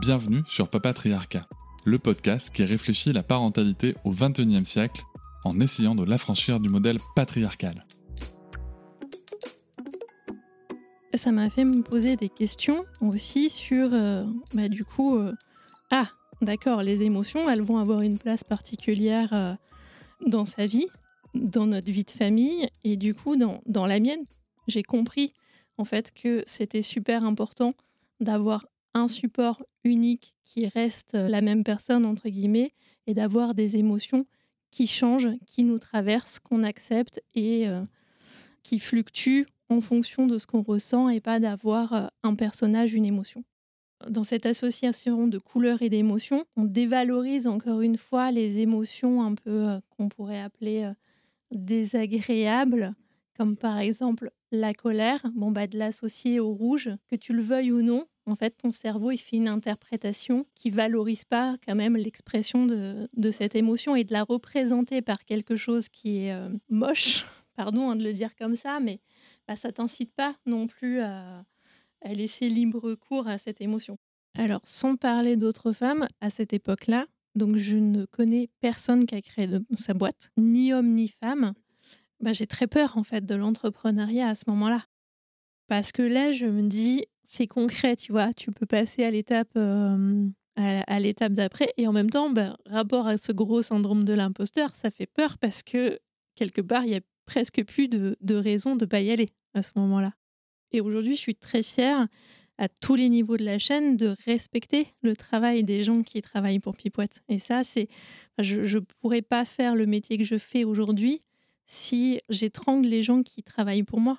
Bienvenue sur Papatriarcat, le podcast qui réfléchit la parentalité au XXIe siècle en essayant de l'affranchir du modèle patriarcal. Ça m'a fait me poser des questions aussi sur, euh, bah, du coup, euh, ah, d'accord, les émotions, elles vont avoir une place particulière euh, dans sa vie, dans notre vie de famille, et du coup, dans, dans la mienne, j'ai compris en fait que c'était super important d'avoir un support unique qui reste la même personne, entre guillemets, et d'avoir des émotions qui changent, qui nous traversent, qu'on accepte et euh, qui fluctuent en fonction de ce qu'on ressent et pas d'avoir euh, un personnage, une émotion. Dans cette association de couleurs et d'émotions, on dévalorise encore une fois les émotions un peu euh, qu'on pourrait appeler désagréables, comme par exemple la colère, bon bah de l'associer au rouge, que tu le veuilles ou non, en fait, ton cerveau, il fait une interprétation qui valorise pas quand même l'expression de, cette émotion et de la représenter par quelque chose qui est euh, moche, pardon hein, de le dire comme ça, mais bah, ça t'incite pas non plus à, laisser libre cours à cette émotion. Alors, sans parler d'autres femmes, à cette époque-là, donc je ne connais personne qui a créé sa boîte, ni homme ni femme. Bah, j'ai très peur en fait de l'entrepreneuriat à ce moment-là. Parce que là, je me dis, c'est concret, tu vois. Tu peux passer à l'étape à, l'étape d'après. Et en même temps, ben, rapport à ce gros syndrome de l'imposteur, ça fait peur parce que quelque part, il y a presque plus de, de raison de pas y aller à ce moment-là. Et aujourd'hui, je suis très fière à tous les niveaux de la chaîne de respecter le travail des gens qui travaillent pour Pipoite. Et ça, c'est, je ne pourrais pas faire le métier que je fais aujourd'hui si j'étrangle les gens qui travaillent pour moi.